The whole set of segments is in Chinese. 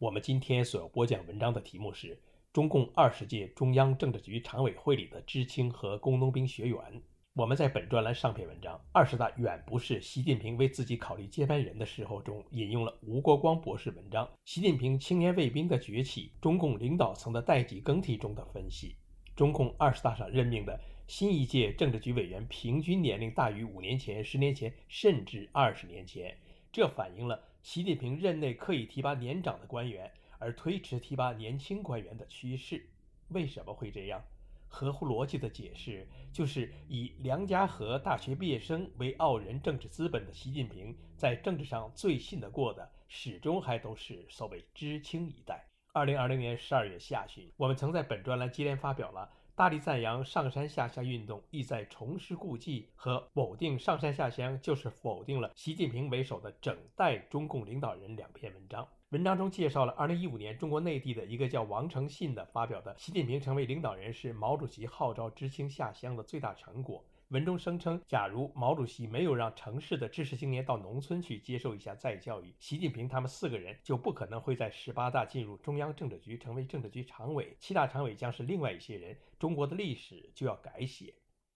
我们今天所要播讲文章的题目是中共二十届中央政治局常委会里的知青和工农兵学员。我们在本专栏上篇文章《二十大远不是习近平为自己考虑接班人的时候》中引用了吴国光博士文章《习近平青年卫兵的崛起：中共领导层的代际更替》中的分析。中共二十大上任命的新一届政治局委员平均年龄大于五年前、十年前，甚至二十年前，这反映了。习近平任内刻意提拔年长的官员，而推迟提拔年轻官员的趋势，为什么会这样？合乎逻辑的解释就是，以梁家河大学毕业生为傲人政治资本的习近平，在政治上最信得过的，始终还都是所谓知青一代。二零二零年十二月下旬，我们曾在本专栏接连发表了。大力赞扬上山下乡运动，意在重施故技和否定上山下乡，就是否定了习近平为首的整代中共领导人两篇文章。文章中介绍了2015年中国内地的一个叫王诚信的发表的习近平成为领导人是毛主席号召知青下乡的最大成果。文中声称，假如毛主席没有让城市的知识青年到农村去接受一下再教育，习近平他们四个人就不可能会在十八大进入中央政治局，成为政治局常委，七大常委将是另外一些人，中国的历史就要改写。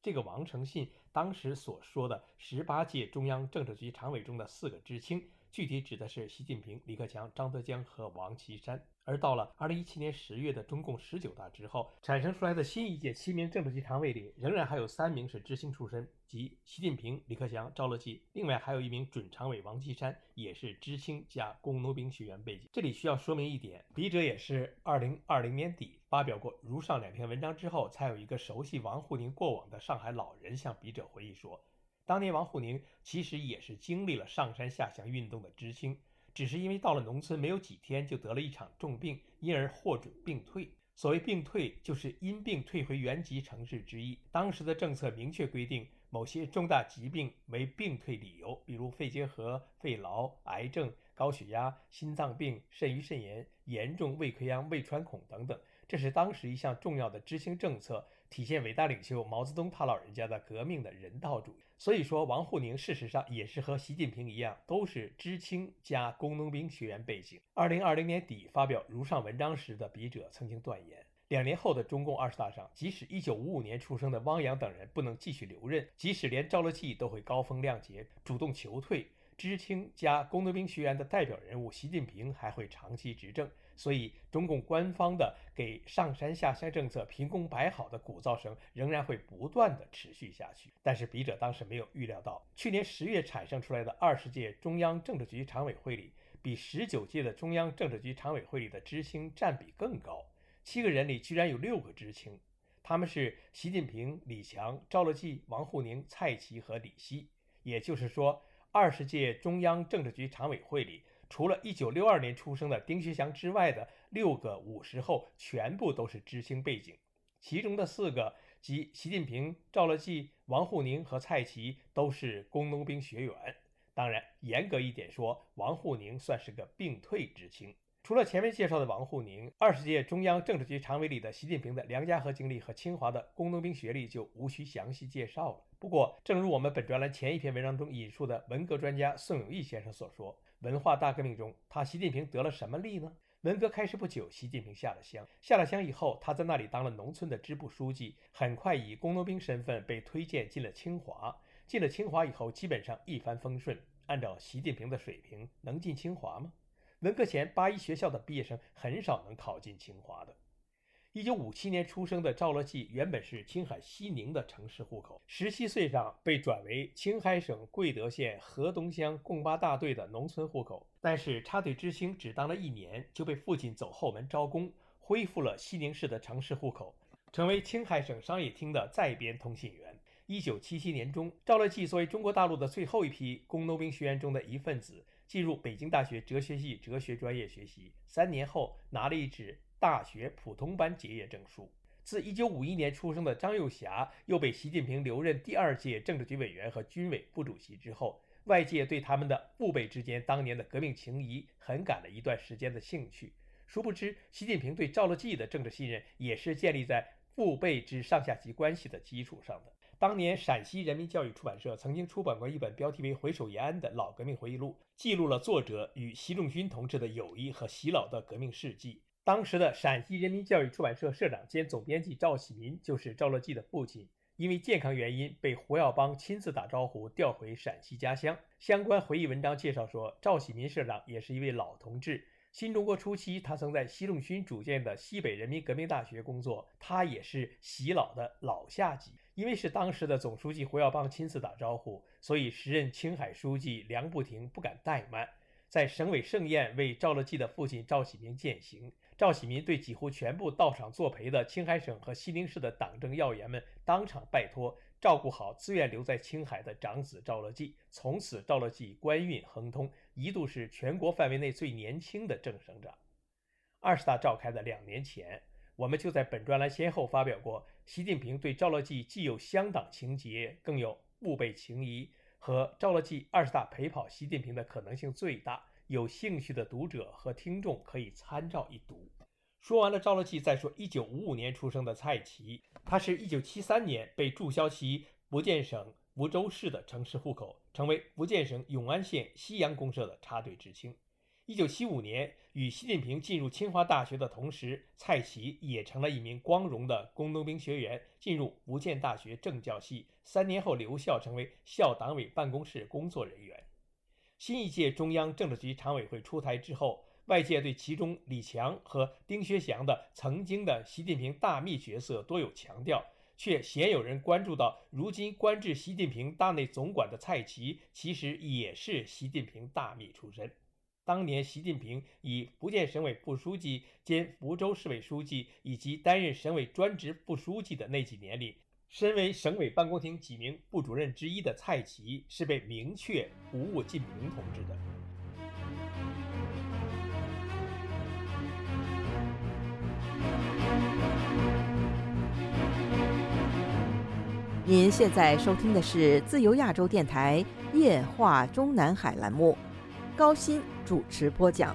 这个王承信当时所说的十八届中央政治局常委中的四个知青。具体指的是习近平、李克强、张德江和王岐山。而到了二零一七年十月的中共十九大之后，产生出来的新一届七名政治局常委里，仍然还有三名是知青出身，即习近平、李克强、赵乐际。另外还有一名准常委王岐山，也是知青加工农兵学员背景。这里需要说明一点，笔者也是二零二零年底发表过如上两篇文章之后，才有一个熟悉王沪宁过往的上海老人向笔者回忆说。当年王沪宁其实也是经历了上山下乡运动的知青，只是因为到了农村没有几天就得了一场重病，因而获准病退。所谓病退，就是因病退回原籍城市之意。当时的政策明确规定，某些重大疾病为病退理由，比如肺结核、肺痨、癌症、高血压、心脏病、肾盂肾炎、严重胃溃疡、胃穿孔等等。这是当时一项重要的知青政策。体现伟大领袖毛泽东他老人家的革命的人道主义。所以说，王沪宁事实上也是和习近平一样，都是知青加工农兵学员背景。二零二零年底发表如上文章时的笔者曾经断言，两年后的中共二十大上，即使一九五五年出生的汪洋等人不能继续留任，即使连赵乐际都会高风亮节，主动求退，知青加工农兵学员的代表人物习近平还会长期执政。所以，中共官方的给上山下乡政策凭空摆好的鼓噪声仍然会不断的持续下去。但是，笔者当时没有预料到，去年十月产生出来的二十届中央政治局常委会里，比十九届的中央政治局常委会里的知青占比更高。七个人里居然有六个知青，他们是习近平、李强、赵乐际、王沪宁、蔡奇和李希。也就是说，二十届中央政治局常委会里。除了一九六二年出生的丁薛祥之外的六个五十后，全部都是知青背景。其中的四个，即习近平、赵乐际、王沪宁和蔡奇，都是工农兵学员。当然，严格一点说，王沪宁算是个病退知青。除了前面介绍的王沪宁，二十届中央政治局常委里的习近平的梁家河经历和清华的工农兵学历就无需详细介绍了。不过，正如我们本专栏前一篇文章中引述的文革专家宋永毅先生所说。文化大革命中，他习近平得了什么利呢？文革开始不久，习近平下了乡，下了乡以后，他在那里当了农村的支部书记，很快以工农兵身份被推荐进了清华。进了清华以后，基本上一帆风顺。按照习近平的水平，能进清华吗？文革前八一学校的毕业生很少能考进清华的。一九五七年出生的赵乐际原本是青海西宁的城市户口，十七岁上被转为青海省贵德县河东乡贡巴大队的农村户口，但是插队知青只当了一年，就被父亲走后门招工，恢复了西宁市的城市户口，成为青海省商业厅的在编通信员。一九七七年中，赵乐际作为中国大陆的最后一批工农兵学员中的一份子，进入北京大学哲学系哲学专业学习，三年后拿了一纸大学普通班结业证书。自1951年出生的张幼霞又被习近平留任第二届政治局委员和军委副主席之后，外界对他们的父辈之间当年的革命情谊很感了一段时间的兴趣。殊不知，习近平对赵乐际的政治信任也是建立在父辈之上下级关系的基础上的。当年，陕西人民教育出版社曾经出版过一本标题为《回首延安》的老革命回忆录，记录了作者与习仲勋同志的友谊和习老的革命事迹。当时的陕西人民教育出版社社长兼总编辑赵喜民就是赵乐际的父亲，因为健康原因被胡耀邦亲自打招呼调回陕西家乡。相关回忆文章介绍说，赵喜民社长也是一位老同志。新中国初期，他曾在习仲勋主建的西北人民革命大学工作，他也是习老的老下级。因为是当时的总书记胡耀邦亲自打招呼，所以时任青海书记梁不停不敢怠慢，在省委盛宴为赵乐际的父亲赵喜民饯行。赵喜民对几乎全部到场作陪的青海省和西宁市的党政要员们当场拜托，照顾好自愿留在青海的长子赵乐际。从此，赵乐际官运亨通，一度是全国范围内最年轻的正省长。二十大召开的两年前，我们就在本专栏先后发表过，习近平对赵乐际既有乡党情结，更有父辈情谊，和赵乐际二十大陪跑习近平的可能性最大。有兴趣的读者和听众可以参照一读。说完了赵乐际，再说一九五五年出生的蔡奇，他是一九七三年被注销其福建省福州市的城市户口，成为福建省永安县西洋公社的插队知青。一九七五年与习近平进入清华大学的同时，蔡奇也成了一名光荣的工农兵学员，进入福建大学政教系，三年后留校，成为校党委办公室工作人员。新一届中央政治局常委会出台之后，外界对其中李强和丁薛祥的曾经的习近平大秘角色多有强调，却鲜有人关注到，如今官至习近平大内总管的蔡奇，其实也是习近平大秘出身。当年习近平以福建省委副书记兼福州市委书记，以及担任省委专职副书记的那几年里。身为省委办公厅几名部主任之一的蔡奇，是被明确不务近平同志的。您现在收听的是自由亚洲电台夜话中南海栏目，高鑫主持播讲。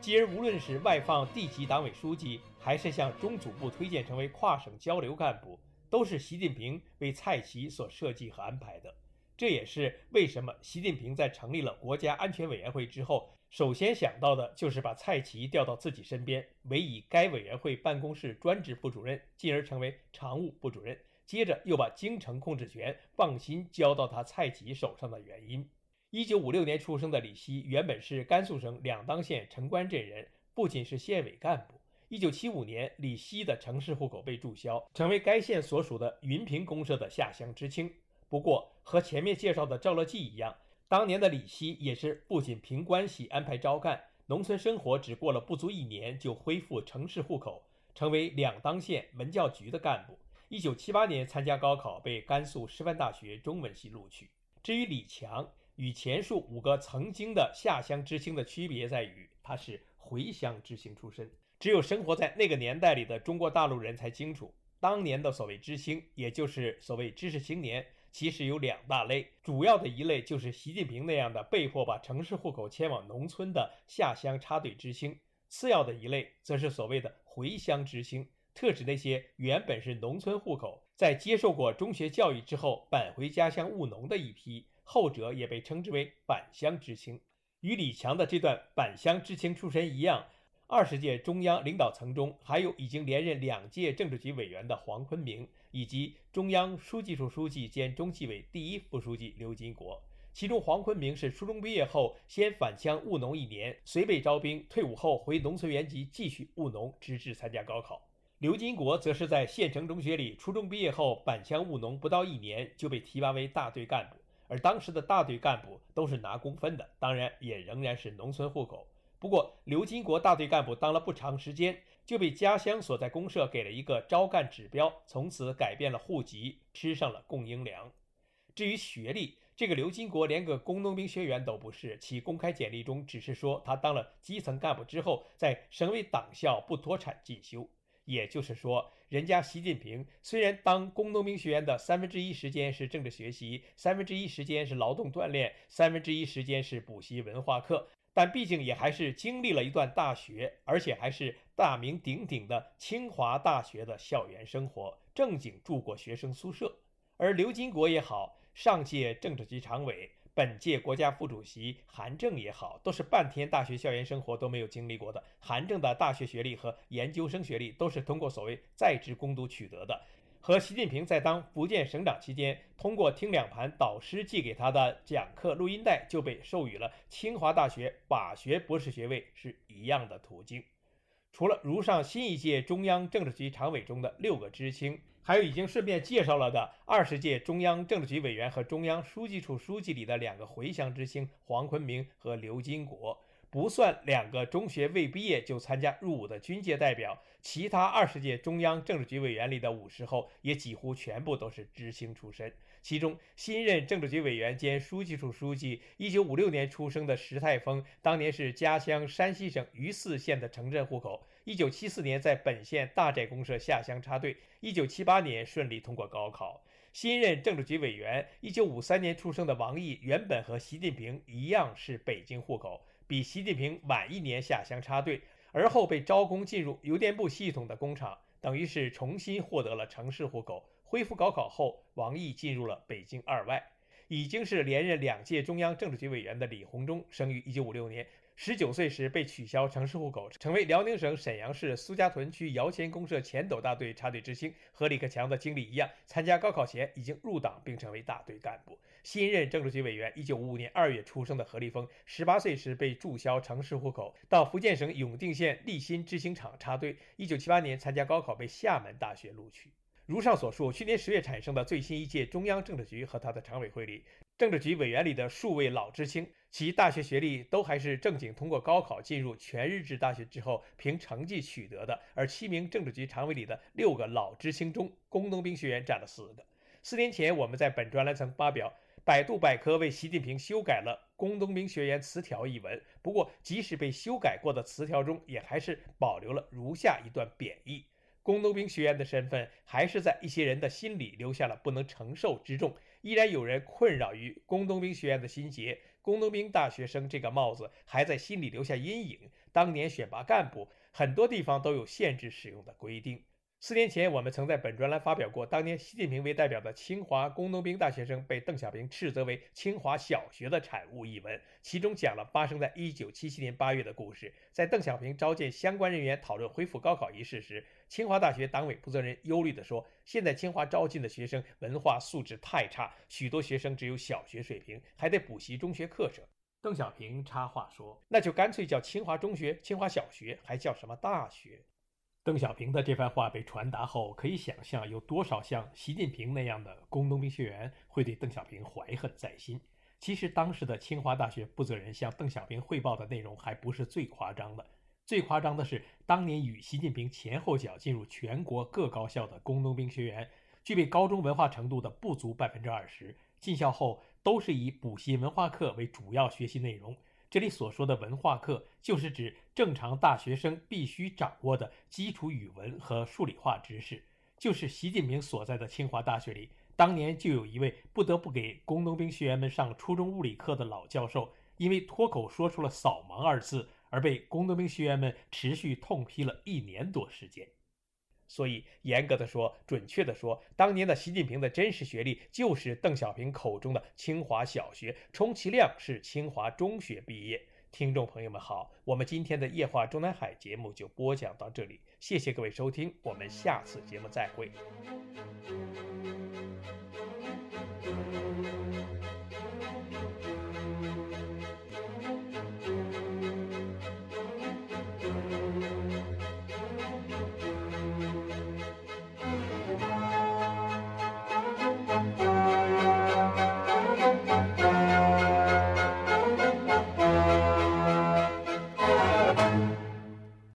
今儿无论是外放地级党委书记，还是向中组部推荐成为跨省交流干部，都是习近平为蔡奇所设计和安排的。这也是为什么习近平在成立了国家安全委员会之后，首先想到的就是把蔡奇调到自己身边，委以该委员会办公室专职副主任，进而成为常务部主任。接着又把京城控制权放心交到他蔡奇手上的原因。一九五六年出生的李希，原本是甘肃省两当县城关镇人，父亲是县委干部。一九七五年，李希的城市户口被注销，成为该县所属的云平公社的下乡知青。不过，和前面介绍的赵乐际一样，当年的李希也是父亲凭关系安排招干，农村生活只过了不足一年，就恢复城市户口，成为两当县文教局的干部。一九七八年参加高考，被甘肃师范大学中文系录取。至于李强，与前述五个曾经的下乡知青的区别在于，他是回乡知青出身。只有生活在那个年代里的中国大陆人才清楚，当年的所谓知青，也就是所谓知识青年，其实有两大类。主要的一类就是习近平那样的被迫把城市户口迁往农村的下乡插队知青；次要的一类，则是所谓的回乡知青，特指那些原本是农村户口，在接受过中学教育之后返回家乡务农的一批。后者也被称之为返乡知青，与李强的这段返乡知青出身一样。二十届中央领导层中，还有已经连任两届政治局委员的黄坤明，以及中央书记处书记兼中纪委第一副书记刘金国。其中，黄坤明是初中毕业后先返乡务农一年，随被招兵，退伍后回农村原籍继续务农，直至参加高考。刘金国则是在县城中学里初中毕业后返乡务农不到一年，就被提拔为大队干部。而当时的大队干部都是拿工分的，当然也仍然是农村户口。不过，刘金国大队干部当了不长时间，就被家乡所在公社给了一个招干指标，从此改变了户籍，吃上了供应粮。至于学历，这个刘金国连个工农兵学员都不是，其公开简历中只是说他当了基层干部之后，在省委党校不脱产进修。也就是说，人家习近平虽然当工农兵学员的三分之一时间是政治学习，三分之一时间是劳动锻炼，三分之一时间是补习文化课。但毕竟也还是经历了一段大学，而且还是大名鼎鼎的清华大学的校园生活，正经住过学生宿舍。而刘金国也好，上届政治局常委、本届国家副主席韩正也好，都是半天大学校园生活都没有经历过的。韩正的大学学历和研究生学历都是通过所谓在职攻读取得的。和习近平在当福建省长期间，通过听两盘导师寄给他的讲课录音带，就被授予了清华大学法学博士学位是一样的途径。除了如上新一届中央政治局常委中的六个知青，还有已经顺便介绍了的二十届中央政治局委员和中央书记处书记里的两个回乡知青黄坤明和刘金国。不算两个中学未毕业就参加入伍的军界代表，其他二十届中央政治局委员里的五十后也几乎全部都是知青出身。其中，新任政治局委员兼书记处书记，一九五六年出生的石泰峰，当年是家乡山西省榆次县的城镇户口。一九七四年在本县大寨公社下乡插队，一九七八年顺利通过高考。新任政治局委员，一九五三年出生的王毅，原本和习近平一样是北京户口。比习近平晚一年下乡插队，而后被招工进入邮电部系统的工厂，等于是重新获得了城市户口。恢复高考后，王毅进入了北京二外。已经是连任两届中央政治局委员的李鸿忠，生于一九五六年。十九岁时被取消城市户口，成为辽宁省沈阳市苏家屯区姚前公社前斗大队插队知青。和李克强的经历一样，参加高考前已经入党并成为大队干部。新任政治局委员，一九五五年二月出生的何立峰，十八岁时被注销城市户口，到福建省永定县立新制星厂插队。一九七八年参加高考，被厦门大学录取。如上所述，去年十月产生的最新一届中央政治局和他的常委会里，政治局委员里的数位老知青。其大学学历都还是正经通过高考进入全日制大学之后凭成绩取得的，而七名政治局常委里的六个老知青中，工农兵学员占了四个。四年前，我们在本专栏曾发表百度百科为习近平修改了《工农兵学员词条》一文，不过即使被修改过的词条中，也还是保留了如下一段贬义。工农兵学院的身份，还是在一些人的心里留下了不能承受之重。依然有人困扰于工农兵学院的心结，工农兵大学生这个帽子还在心里留下阴影。当年选拔干部，很多地方都有限制使用的规定。四年前，我们曾在本专栏发表过当年习近平为代表的清华工农兵大学生被邓小平斥责为清华小学的产物一文，其中讲了发生在一九七七年八月的故事。在邓小平召见相关人员讨论恢复高考一事时，清华大学党委负责人忧虑地说：“现在清华招进的学生文化素质太差，许多学生只有小学水平，还得补习中学课程。”邓小平插话说：“那就干脆叫清华中学、清华小学，还叫什么大学？”邓小平的这番话被传达后，可以想象有多少像习近平那样的工农兵学员会对邓小平怀恨在心。其实，当时的清华大学负责人向邓小平汇报的内容还不是最夸张的，最夸张的是，当年与习近平前后脚进入全国各高校的工农兵学员，具备高中文化程度的不足百分之二十，进校后都是以补习文化课为主要学习内容。这里所说的文化课，就是指正常大学生必须掌握的基础语文和数理化知识。就是习近平所在的清华大学里，当年就有一位不得不给工农兵学员们上初中物理课的老教授，因为脱口说出了“扫盲”二字，而被工农兵学员们持续痛批了一年多时间。所以，严格的说，准确的说，当年的习近平的真实学历就是邓小平口中的清华小学，充其量是清华中学毕业。听众朋友们好，我们今天的夜话中南海节目就播讲到这里，谢谢各位收听，我们下次节目再会。